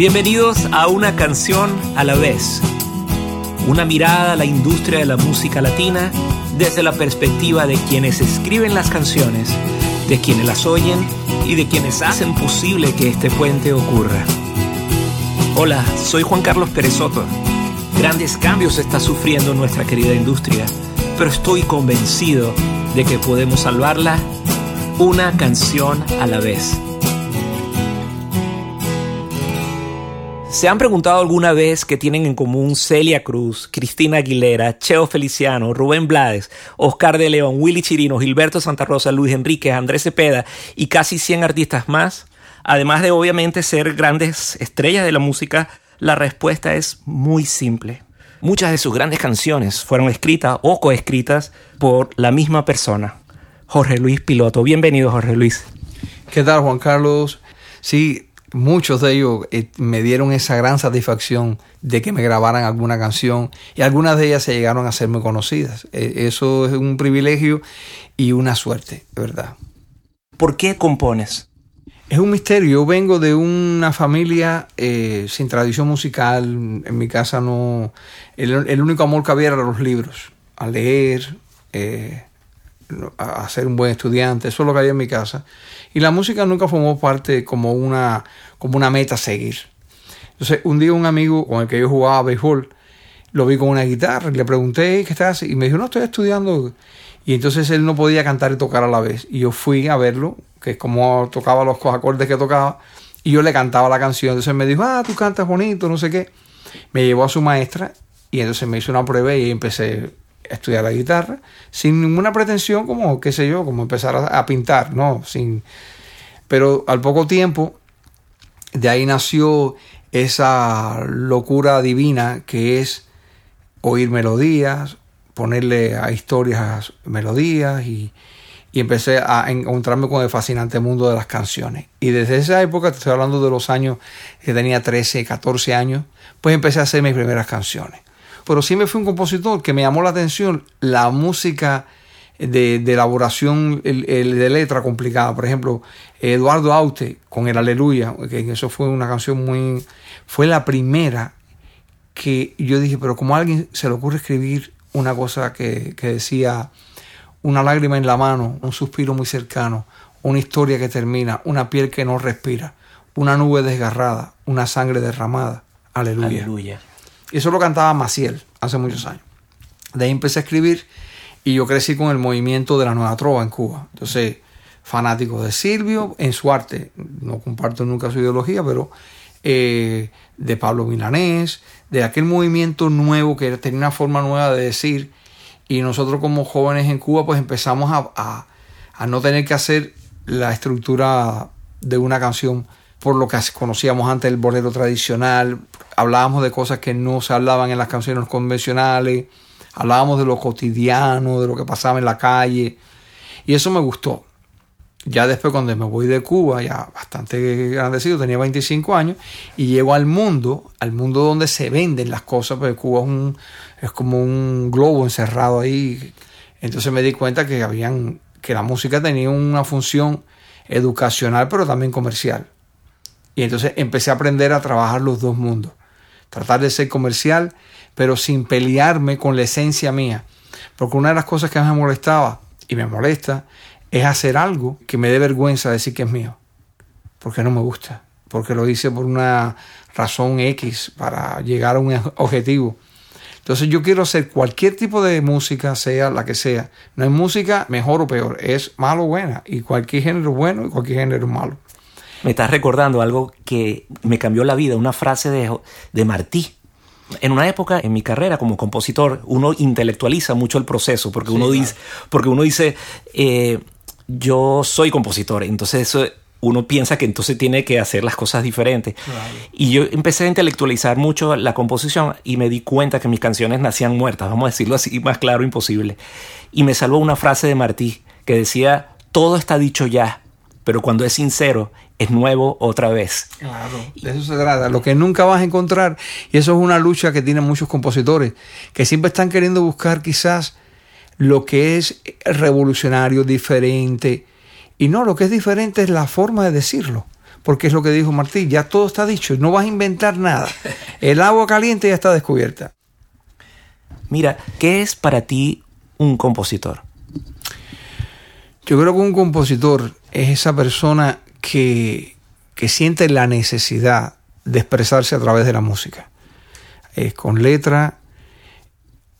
Bienvenidos a una canción a la vez. Una mirada a la industria de la música latina desde la perspectiva de quienes escriben las canciones, de quienes las oyen y de quienes hacen posible que este puente ocurra. Hola, soy Juan Carlos Perezoto. Grandes cambios está sufriendo nuestra querida industria, pero estoy convencido de que podemos salvarla una canción a la vez. ¿Se han preguntado alguna vez qué tienen en común Celia Cruz, Cristina Aguilera, Cheo Feliciano, Rubén Blades, Oscar de León, Willy Chirino, Gilberto Santa Rosa, Luis Enrique, Andrés Cepeda y casi 100 artistas más? Además de obviamente ser grandes estrellas de la música, la respuesta es muy simple. Muchas de sus grandes canciones fueron escritas o coescritas por la misma persona, Jorge Luis Piloto. Bienvenido, Jorge Luis. ¿Qué tal, Juan Carlos? Sí, muchos de ellos eh, me dieron esa gran satisfacción de que me grabaran alguna canción y algunas de ellas se llegaron a ser muy conocidas. Eh, eso es un privilegio y una suerte, verdad. ¿Por qué compones? Es un misterio. Yo vengo de una familia eh, sin tradición musical. En mi casa no. El, único amor que había era los libros. A leer, a ser un buen estudiante. Eso es lo que había en mi casa. Y la música nunca formó parte como una, como una meta a seguir. Entonces, un día un amigo con el que yo jugaba béisbol, lo vi con una guitarra le pregunté, ¿qué estás? Y me dijo, no, estoy estudiando. Y entonces él no podía cantar y tocar a la vez. Y yo fui a verlo, que es como tocaba los acordes que tocaba, y yo le cantaba la canción. Entonces me dijo, ah, tú cantas bonito, no sé qué. Me llevó a su maestra y entonces me hizo una prueba y empecé estudiar la guitarra sin ninguna pretensión como, qué sé yo, como empezar a, pintar, ¿no? Sin, pero al poco tiempo, de ahí nació esa locura divina que es oír melodías, ponerle a historias melodías y, y empecé a encontrarme con el fascinante mundo de las canciones. Y desde esa época, te estoy hablando de los años que tenía 13, 14 años, pues empecé a hacer mis primeras canciones pero sí me fue un compositor que me llamó la atención la música de, elaboración de letra complicada. Por ejemplo, Eduardo Aute con el Aleluya, que eso fue una canción muy... fue la primera que yo dije, pero como a alguien se le ocurre escribir una cosa que, que decía una lágrima en la mano, un suspiro muy cercano, una historia que termina, una piel que no respira, una nube desgarrada, una sangre derramada. Aleluya. Aleluya. Y eso lo cantaba Maciel hace muchos años. De ahí empecé a escribir y yo crecí con el movimiento de la nueva trova en Cuba. Entonces, fanático de Silvio en su arte, no comparto nunca su ideología, pero eh, de Pablo Milanés, de aquel movimiento nuevo que tenía una forma nueva de decir. Y nosotros como jóvenes en Cuba pues empezamos a, a no tener que hacer la estructura de una canción por lo que conocíamos antes el bolero tradicional, hablábamos de cosas que no se hablaban en las canciones convencionales, hablábamos de lo cotidiano, de lo que pasaba en la calle, y eso me gustó. Ya después cuando me voy de Cuba, ya bastante grandecido, tenía 25 años, y llego al mundo, al mundo donde se venden las cosas, porque Cuba es, un, es como un globo encerrado ahí. Entonces me di cuenta que, habían, que la música tenía una función educacional, pero también comercial. Y entonces empecé a aprender a trabajar los dos mundos. Tratar de ser comercial, pero sin pelearme con la esencia mía. Porque una de las cosas que me molestaba y me molesta es hacer algo que me dé vergüenza decir que es mío. Porque no me gusta. Porque lo hice por una razón X para llegar a un objetivo. Entonces yo quiero hacer cualquier tipo de música, sea la que sea. No hay música mejor o peor, es malo o buena. Y cualquier género bueno y cualquier género malo me estás recordando algo que me cambió la vida, una frase de, de Martí. En una época en mi carrera como compositor, uno intelectualiza mucho el proceso, porque, uno, dice, porque uno dice, eh, yo soy compositor, entonces uno piensa que entonces tiene que hacer las cosas diferentes. Y yo empecé a intelectualizar mucho la composición y me di cuenta que mis canciones nacían muertas, vamos a decirlo así, más claro imposible. Y me salvó una frase de Martí que decía, todo está dicho ya, pero cuando es sincero, es nuevo otra vez. Claro, de eso se trata. Lo que nunca vas a encontrar, y eso es una lucha que tienen muchos compositores, que siempre están queriendo buscar quizás lo que es revolucionario, diferente. Y no, lo que es diferente es la forma de decirlo. porque es lo que dijo Martí, ya todo está dicho, no vas a inventar nada. El agua caliente ya está descubierta. Mira, ¿qué es para ti un compositor? Yo creo que un compositor es esa persona que, que siente la necesidad de expresarse a través de la música. Con letra,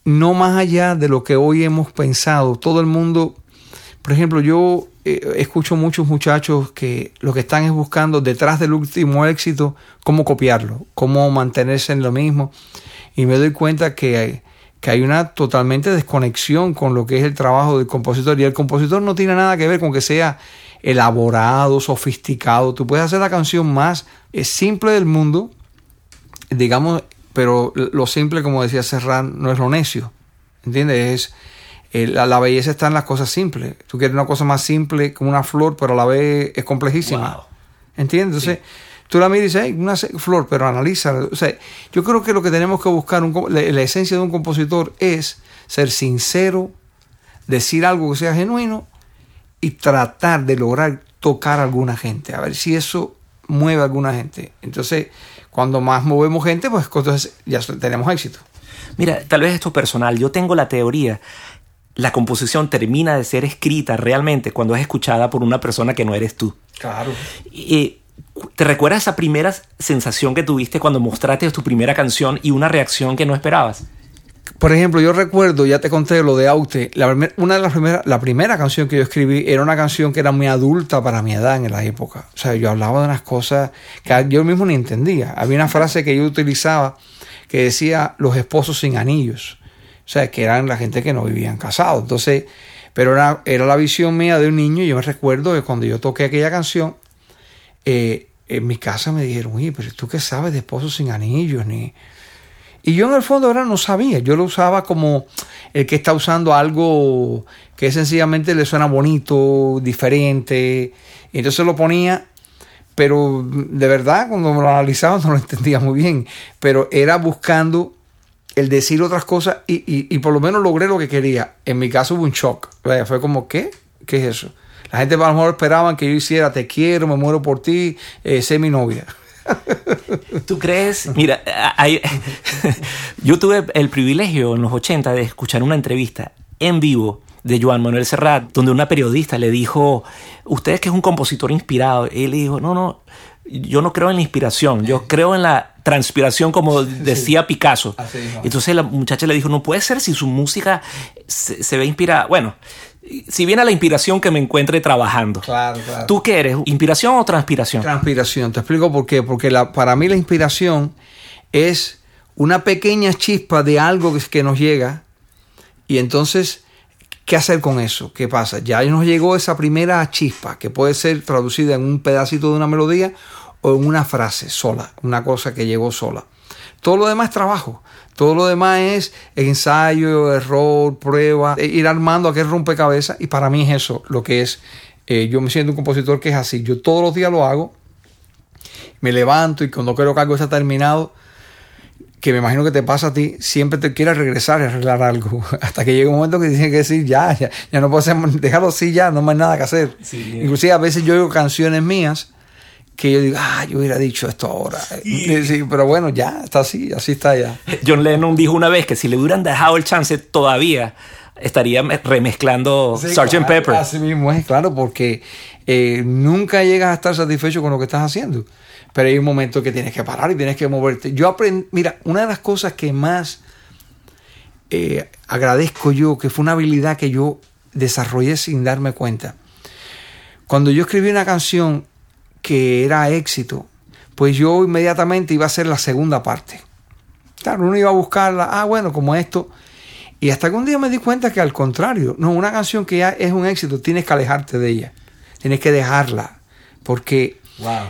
no más allá de lo que hoy hemos pensado. Todo el mundo, por ejemplo, yo eh, escucho muchos muchachos que lo que están es buscando detrás del último éxito cómo copiarlo, cómo mantenerse en lo mismo. Y me doy cuenta que hay, que hay una totalmente desconexión con lo que es el trabajo del compositor. Y el compositor no tiene nada que ver con que sea elaborado, sofisticado. Tú puedes hacer la canción más eh, simple del mundo, digamos, pero lo simple, como decía Serran, no es lo necio. ¿Entiendes? Es eh, la, belleza está en las cosas simples. Tú quieres una cosa más simple como una flor, pero a la vez es complejísima. ¿Entiendes? Entonces, tú la miras y dices, una flor, pero analiza. O sea, yo creo que lo que tenemos que buscar, la, esencia de un compositor es ser sincero, decir algo que sea genuino y tratar de lograr tocar a alguna gente. A ver si eso mueve a alguna gente. Entonces, cuando más movemos gente, pues entonces ya tenemos éxito. Mira, tal vez esto es personal. Yo tengo la teoría la composición termina de ser escrita realmente cuando es escuchada por una persona que no eres tú. Claro. Y, ¿Te recuerdas esa primera sensación que tuviste cuando mostraste tu primera canción y una reacción que no esperabas? Por ejemplo, yo recuerdo, ya te conté lo de Aute, la una de las primeras, la primera canción que yo escribí era una canción que era muy adulta para mi edad en la época. O sea, yo hablaba de unas cosas que yo mismo ni entendía. Había una frase que yo utilizaba que decía los esposos sin anillos. O sea, que eran la gente que no vivían casados. Entonces, pero era, era la visión mía de un niño. Y yo me recuerdo que cuando yo toqué aquella canción, eh, en mi casa me dijeron, oye, pero tú qué sabes de esposos sin anillos, ni... Y yo en el fondo ahora no sabía, yo lo usaba como el que está usando algo que sencillamente le suena bonito, diferente, y entonces lo ponía, pero de verdad cuando me lo analizaba no lo entendía muy bien, pero era buscando el decir otras cosas y, por lo menos logré lo que quería. En mi caso hubo un shock. Fue como, ¿qué? ¿Qué es eso? La gente a lo mejor esperaban que yo hiciera te quiero, me muero por ti, eh, sé mi novia. ¿Tú crees? Mira, yo tuve el privilegio en los 80 de escuchar una entrevista en vivo de Joan Manuel Serrat, donde una periodista le dijo, usted es que es un compositor inspirado. Y él le dijo, no, no, yo no creo en la inspiración, yo creo en la transpiración, como decía Picasso. Entonces la muchacha le dijo, no puede ser si su música se, ve inspirada. Bueno, si viene a la inspiración que me encuentre trabajando. Claro, claro. ¿Tú qué eres? ¿Inspiración o transpiración? Transpiración. Te explico por qué. Porque la, para mí la inspiración es una pequeña chispa de algo que, que nos llega y entonces... ¿Qué hacer con eso? ¿Qué pasa? Ya nos llegó esa primera chispa que puede ser traducida en un pedacito de una melodía o en una frase sola, una cosa que llegó sola. Todo lo demás es trabajo. Todo lo demás es ensayo, error, prueba, e ir armando aquel rompecabezas. Y para mí es eso lo que es. Eh, yo me siento un compositor que es así. Yo todos los días lo hago. Me levanto y cuando creo que algo está terminado, que me imagino que te pasa a ti, siempre te quieres regresar y arreglar algo. Hasta que llega un momento que tienes que decir, ya, ya, ya no puedo hacer, dejarlo así, ya, no más nada que hacer. Inclusive a veces yo oigo canciones mías que yo digo, ah, yo hubiera dicho esto ahora. Sí, pero bueno, ya está así, así está ya. John Lennon dijo una vez que si le hubieran dejado el chance todavía estaría remezclando Sgt. Pepper. Así mismo es, claro, porque eh, nunca llegas a estar satisfecho con lo que estás haciendo. Pero hay un momento que tienes que parar y tienes que moverte. Yo aprendí, mira, una de las cosas que más eh, agradezco yo, que fue una habilidad que yo desarrollé sin darme cuenta. Cuando yo escribí una canción que era éxito, pues yo inmediatamente iba a hacer la segunda parte. Claro, uno iba a buscarla, ah, bueno, como esto. Y hasta que un día me di cuenta que al contrario, no, una canción que ya es un éxito, tienes que alejarte de ella, tienes que dejarla, porque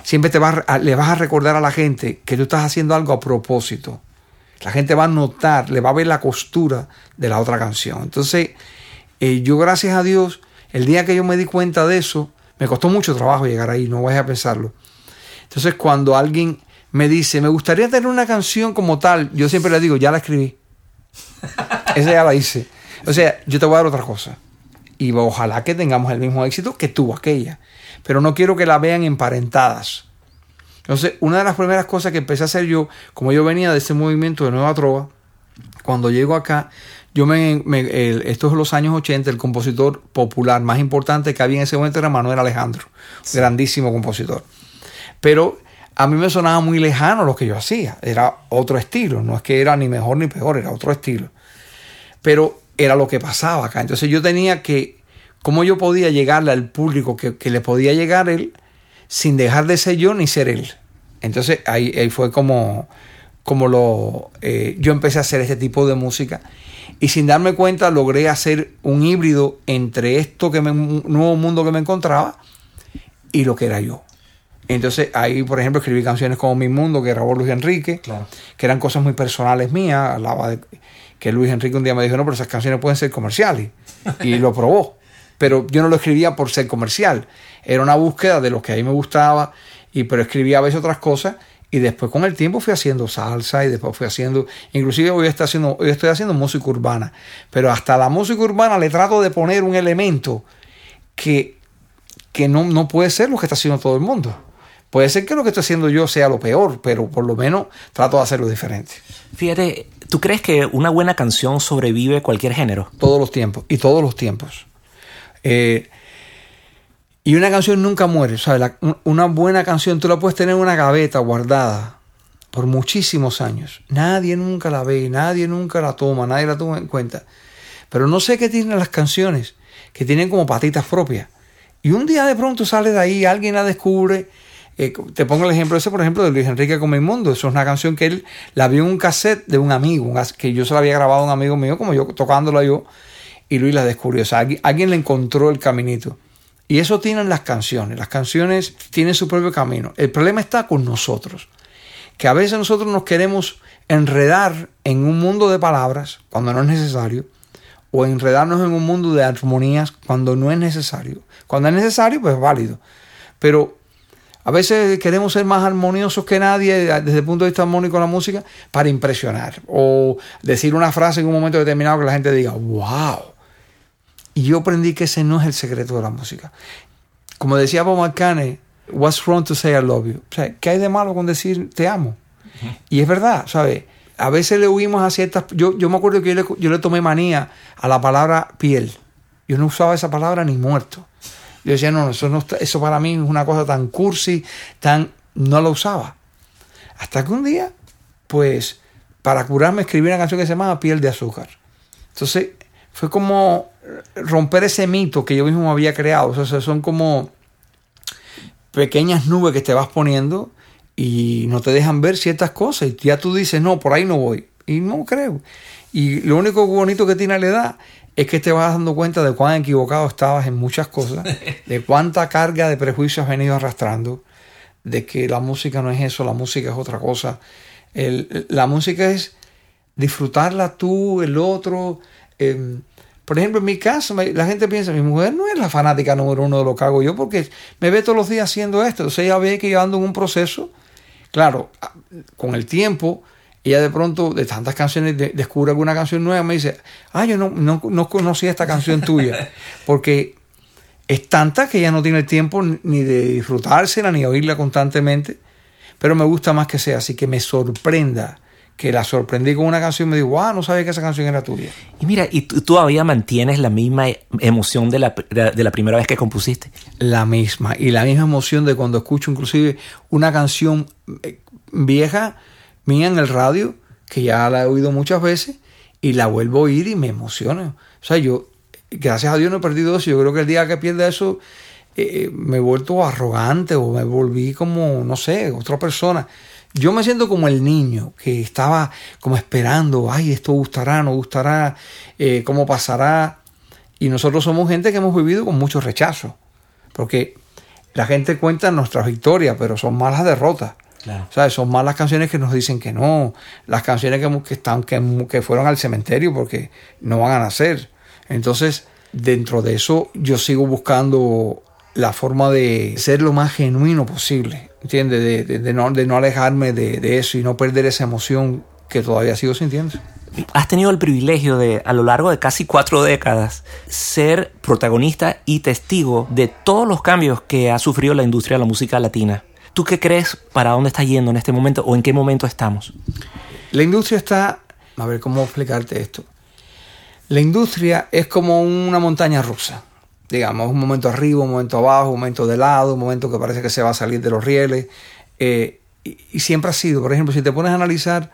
siempre te vas le vas a recordar a la gente que tú estás haciendo algo a propósito. La gente va a notar, le va a ver la costura de la otra canción. Entonces, eh, yo gracias a Dios, el día que yo me di cuenta de eso, me costó mucho trabajo llegar ahí, no vayas a pensarlo. Entonces, cuando alguien me dice, me gustaría tener una canción como tal, yo siempre le digo, ya la escribí. Esa ya la hice. O sea, yo te voy a dar otra cosa. Y ojalá que tengamos el mismo éxito que tuvo aquella. Pero no quiero que la vean emparentadas. Entonces, una de las primeras cosas que empecé a hacer yo, como yo venía de ese movimiento de Nueva Trova, cuando llego acá, yo me, estos son los años 80, el compositor popular más importante que había en ese momento era Manuel Alejandro, grandísimo compositor. Pero a mí me sonaba muy lejano lo que yo hacía, era otro estilo, no es que era ni mejor ni peor, era otro estilo. Pero era lo que pasaba acá. Entonces yo tenía que, ¿cómo yo podía llegarle al público que, que le podía llegar él sin dejar de ser yo ni ser él? Entonces ahí, ahí fue como, como lo, eh, yo empecé a hacer este tipo de música y sin darme cuenta logré hacer un híbrido entre esto que me, un nuevo mundo que me encontraba y lo que era yo. Entonces ahí, por ejemplo, escribí canciones como Mi Mundo, que grabó Luis Enrique, que eran cosas muy personales mías. Hablaba de que Luis Enrique un día me dijo, no, pero esas canciones pueden ser comerciales. Y lo probó. Pero yo no lo escribía por ser comercial. Era una búsqueda de lo que a mí me gustaba, y pero escribía a veces otras cosas. Y después con el tiempo fui haciendo salsa y después fui haciendo, inclusive hoy estoy haciendo, hoy estoy haciendo música urbana. Pero hasta la música urbana le trato de poner un elemento que, que no, no puede ser lo que está haciendo todo el mundo. Puede ser que lo que estoy haciendo yo sea lo peor, pero por lo menos trato de hacerlo diferente. Fíjate, ¿tú crees que una buena canción sobrevive cualquier género? Todos los tiempos, y todos los tiempos. Eh, y una canción nunca muere. ¿sabes? una buena canción tú la puedes tener en una gaveta guardada por muchísimos años. Nadie nunca la ve, nadie nunca la toma, nadie la toma en cuenta. Pero no sé qué tienen las canciones, que tienen como patitas propias. Y un día de pronto sale de ahí, alguien la descubre eh, te pongo el ejemplo ese, por ejemplo, de Luis Enrique Mundo. Eso es una canción que él la vio en un cassette de un amigo, que yo se la había grabado a un amigo mío, como yo tocándola yo, y Luis la descubrió. O sea, alguien, le encontró el caminito. Y eso tienen las canciones. Las canciones tienen su propio camino. El problema está con nosotros. Que a veces nosotros nos queremos enredar en un mundo de palabras cuando no es necesario. O enredarnos en un mundo de armonías cuando no es necesario. Cuando es necesario, pues es válido. Pero a veces queremos ser más armoniosos que nadie desde el punto de vista armónico de la música para impresionar o decir una frase en un momento determinado que la gente diga, wow. Y yo aprendí que ese no es el secreto de la música. Como decía Bob McCartney, what's wrong to say I love you? O sea, ¿qué hay de malo con decir te amo? Y es verdad, ¿sabes? A veces le huimos a ciertas... Yo, yo me acuerdo que yo le, yo le tomé manía a la palabra piel. Yo no usaba esa palabra ni muerto. Yo decía, no, eso, no, eso para mí es una cosa tan cursi, tan... No lo usaba. Hasta que un día, pues, para curarme escribí una canción que se llamaba Piel de Azúcar. Entonces, fue como romper ese mito que yo mismo había creado. O sea, son como pequeñas nubes que te vas poniendo y no te dejan ver ciertas cosas. Y ya tú dices, no, por ahí no voy. Y no creo. Y lo único bonito que tiene la edad es que te vas dando cuenta de cuán equivocado estabas en muchas cosas, de cuánta carga de prejuicios has venido arrastrando, de que la música no es eso, la música es otra cosa. la música es disfrutarla tú, el otro. Em, por ejemplo, en mi caso, la gente piensa, mi mujer no es la fanática número uno de lo que hago yo, porque me ve todos los días haciendo esto. Entonces ella ve que yo ando en un proceso, claro, con el tiempo, ella de pronto, de tantas canciones, descubre alguna canción nueva, me dice, ah, yo no, no, no conocía esta canción tuya, porque es tanta que ella no tiene el tiempo ni de disfrutársela, ni de oírla constantemente, pero me gusta más que sea así, que me sorprenda, que la sorprendí con una canción y me digo, ah, no sabía que esa canción era tuya. Y mira, ¿y tú todavía mantienes la misma emoción de la, de la primera vez que compusiste? La misma, y la misma emoción de cuando escucho inclusive una canción eh, vieja, mía en el radio, que ya la he oído muchas veces, y la vuelvo a oír y me emociona. O sea, yo, gracias a Dios no he perdido eso. Yo creo que el día que pierda eso, eh, me he vuelto arrogante o me volví como, no sé, otra persona. Yo me siento como el niño que estaba como esperando, ay, esto gustará, no gustará, eh, cómo pasará. Y nosotros somos gente que hemos vivido con mucho rechazo. Porque la gente cuenta nuestras victorias, pero son malas derrotas. Son más las canciones que nos dicen que no, las canciones que, están, que, que fueron al cementerio porque no van a nacer. Entonces, dentro de eso, yo sigo buscando la forma de ser lo más genuino posible, ¿entiendes? De, no, de no, alejarme de, eso y no perder esa emoción que todavía sigo sintiendo. Has tenido el privilegio de, a lo largo de casi cuatro décadas, ser protagonista y testigo de todos los cambios que ha sufrido la industria de la música latina ¿Tú qué crees para dónde está yendo en este momento o en qué momento estamos? La industria está, a ver cómo explicarte esto. La industria es como una montaña rusa. Digamos, un momento arriba, un momento abajo, un momento de lado, un momento que parece que se va a salir de los rieles. Eh, y, y siempre ha sido, por ejemplo, si te pones a analizar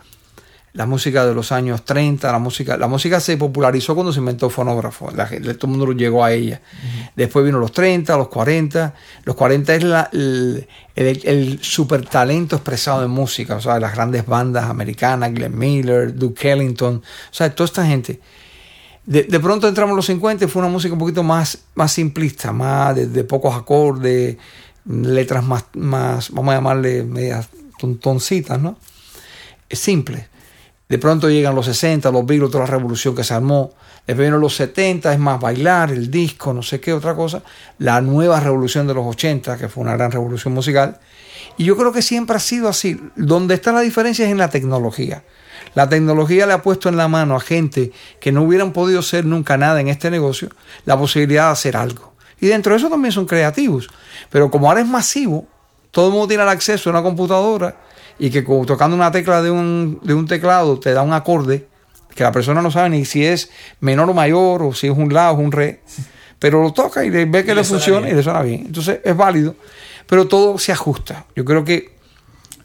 la música de los años 30, la música, la música se popularizó cuando se inventó el fonógrafo, la, todo el mundo llegó a ella. Después vino los 30, los 40, los 40 es la, el, el, super talento expresado en música, o sea, las grandes bandas americanas, Glenn Miller, Duke Ellington, o sea, toda esta gente. De, de, pronto entramos en los 50 y fue una música un poquito más, más simplista, más de, pocos acordes, letras más, más, vamos a llamarle medias tontoncitas, ¿no? Simple. De pronto llegan los 60, los Beatles, toda la revolución que se armó. Después vienen los 70, es más bailar, el disco, no sé qué otra cosa. La nueva revolución de los 80, que fue una gran revolución musical. Y yo creo que siempre ha sido así. Donde está la diferencia es en la tecnología. La tecnología le ha puesto en la mano a gente que no hubieran podido ser nunca nada en este negocio la posibilidad de hacer algo. Y dentro de eso también son creativos. Pero como ahora es masivo, todo el mundo tiene el acceso a una computadora y que tocando una tecla de un, de un teclado te da un acorde que la persona no sabe ni si es menor o mayor o si es un la o un re, pero lo toca y ve que le, funciona y le suena bien. Entonces es válido, pero todo se ajusta. Yo creo que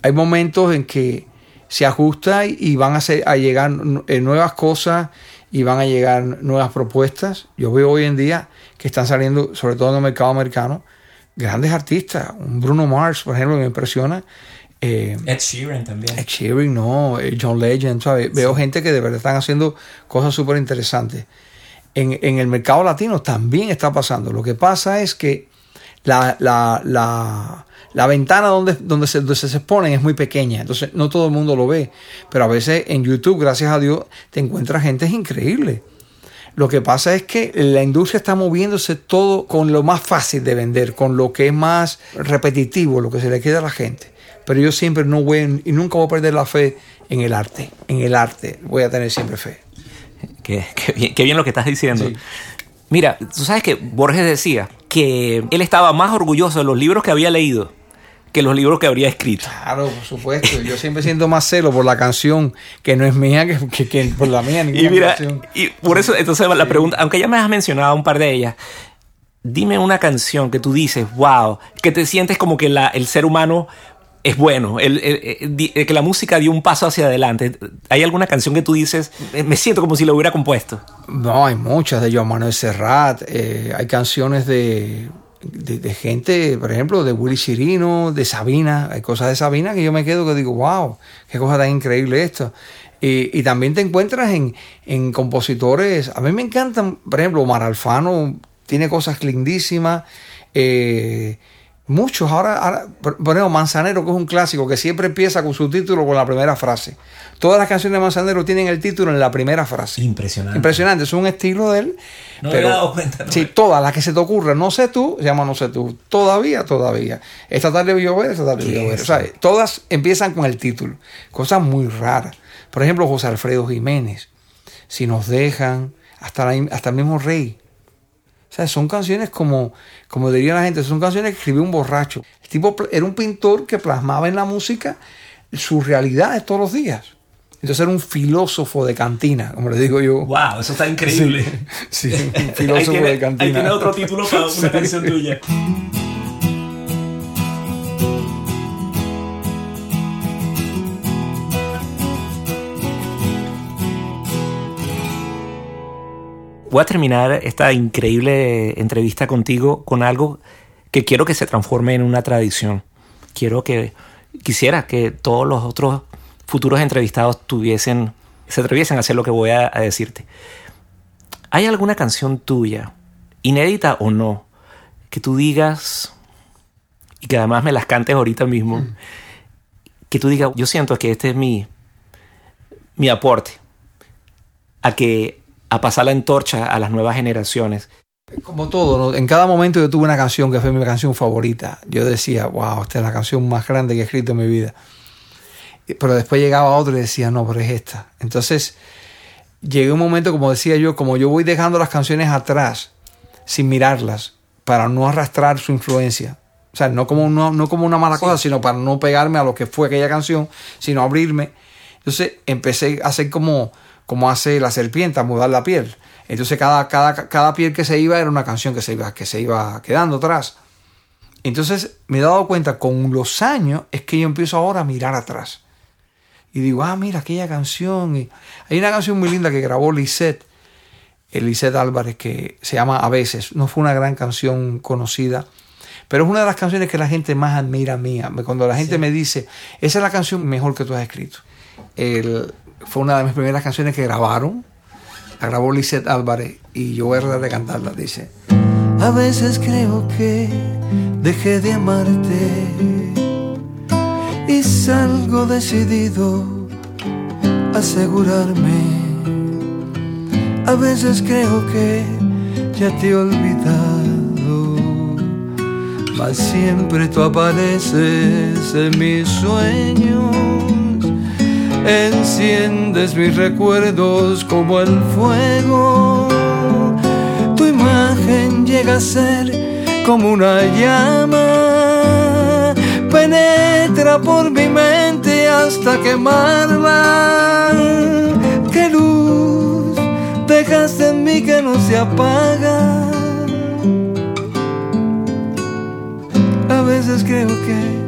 hay momentos en que se ajusta y van a, a llegar eh, nuevas cosas y van a llegar nuevas propuestas. Yo veo hoy en día que están saliendo, sobre todo en el mercado americano, grandes artistas. Un Bruno Mars, por ejemplo, me impresiona eh, Ed Sheeran también. Ed Sheeran, no, eh, John Legend, ¿sabes? Veo gente que de verdad están haciendo cosas súper interesantes. En, en, el mercado latino también está pasando. Lo que pasa es que la, la, la, la ventana donde, donde, se, donde se exponen es muy pequeña, entonces no todo el mundo lo ve. Pero a veces en YouTube, gracias a Dios, te encuentras gente increíble. Lo que pasa es que la industria está moviéndose todo con lo más fácil de vender, con lo que es más repetitivo, lo que se le queda a la gente pero yo siempre no voy y nunca voy a perder la fe en el arte. En el arte voy a tener siempre fe. Qué, bien, lo que estás diciendo. Mira, tú sabes que Borges decía que él estaba más orgulloso de los libros que había leído que los libros que habría escrito. Claro, por supuesto. Yo siempre siento más celo por la canción que no es mía que, por la mía. Y mira, y por eso, entonces la pregunta, aunque ya me has mencionado un par de ellas, dime una canción que tú dices, wow, que te sientes como que la, el ser humano es bueno, el, que la música dio un paso hacia adelante. ¿Hay alguna canción que tú dices, me siento como si lo hubiera compuesto? No, hay muchas de Joan Manuel Serrat, eh, hay canciones de, de, gente, por ejemplo, de Willy Chirino, de Sabina, hay cosas de Sabina que yo me quedo que digo, wow, qué cosa tan increíble esto. Y, y también te encuentras en, en compositores, a mí me encantan, por ejemplo, Omar Alfano tiene cosas lindísimas. Eh, Muchos, ahora, ponemos Manzanero, que es un clásico, que siempre empieza con su título con la primera frase. Todas las canciones de Manzanero tienen el título en la primera frase. Impresionante. Impresionante, es un estilo de él. No pero, me he dado cuenta. Sí, todas las que se te ocurren, no sé tú, se llama no sé tú. Todavía, todavía. Esta tarde voy a ver, esta tarde voy a ver. O sea, todas empiezan con el título. Cosas muy raras. Por ejemplo, José Alfredo Jiménez. Si nos dejan, hasta, hasta el mismo rey. O sea, son canciones como, como diría la gente, son canciones que escribió un borracho. El tipo era un pintor que plasmaba en la música sus realidades todos los días. Entonces era un filósofo de cantina, como le digo yo. ¡Wow! Eso está increíble. Sí, un filósofo de cantina. Ahí tiene otro título para una canción tuya. Voy a terminar esta increíble entrevista contigo con algo que quiero que se transforme en una tradición. Quiero que, quisiera que todos los otros futuros entrevistados tuviesen, se atreviesen a hacer lo que voy a, decirte. ¿Hay alguna canción tuya, inédita o no, que tú digas y que además me las cantes ahorita mismo? Mm. Que tú digas, yo siento que este es mi, mi aporte a que a pasar la antorcha a las nuevas generaciones. Como todo, en cada momento yo tuve una canción que fue mi canción favorita. Yo decía, wow, esta es la canción más grande que he escrito en mi vida. Pero después llegaba otro y decía, no, pero es esta. Entonces, llegué un momento, como decía yo, como yo voy dejando las canciones atrás, sin mirarlas, para no arrastrar su influencia. O sea, no como, no, no como una mala cosa, sino para no pegarme a lo que fue aquella canción, sino abrirme. Entonces empecé a hacer como, como hace la serpiente, a mudar la piel. Entonces cada, cada, cada piel que se iba era una canción que se iba, que se iba quedando atrás. Entonces me he dado cuenta con los años es que yo empiezo ahora a mirar atrás. Y digo, ah, mira aquella canción. Y hay una canción muy linda que grabó Lisette, Lisette Álvarez, que se llama A veces. No fue una gran canción conocida, pero es una de las canciones que la gente más admira mía. Cuando la gente me dice, esa es la canción mejor que tú has escrito. Fue una de mis primeras canciones que grabaron. La grabó Lisette Álvarez y yo voy a tratar de cantarla. Dice, a veces creo que dejé de amarte y salgo decidido a asegurarme. A veces creo que ya te he olvidado, mas siempre tú apareces en mis sueños. Enciendes mis recuerdos como el fuego. Tu imagen llega a ser como una llama penetra por mi mente hasta quemarla. Qué luz dejaste en mí que no se apaga. A veces creo que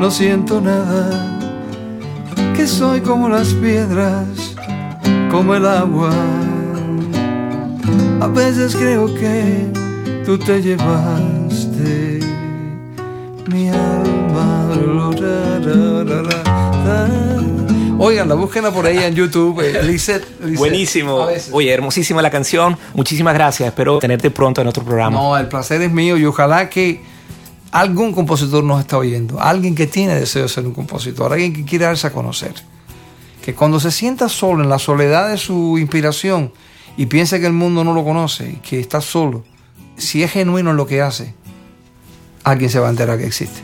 no siento nada, que soy como las piedras, como el agua. A veces creo que tú te llevaste mi alma. Oigan, la búsquenla por ahí en YouTube. Eh, Buenísimo. Oye, hermosísima la canción. Muchísimas gracias. Espero tenerte pronto en otro programa. No, el placer es mío y ojalá que algún compositor nos está oyendo. Alguien que tiene deseo de ser un compositor. Alguien que quiere darse a conocer. Que cuando se sienta solo en la soledad de su inspiración y piensa que el mundo no lo conoce y que está solo, si es genuino en lo que hace, alguien se va a enterar que existe.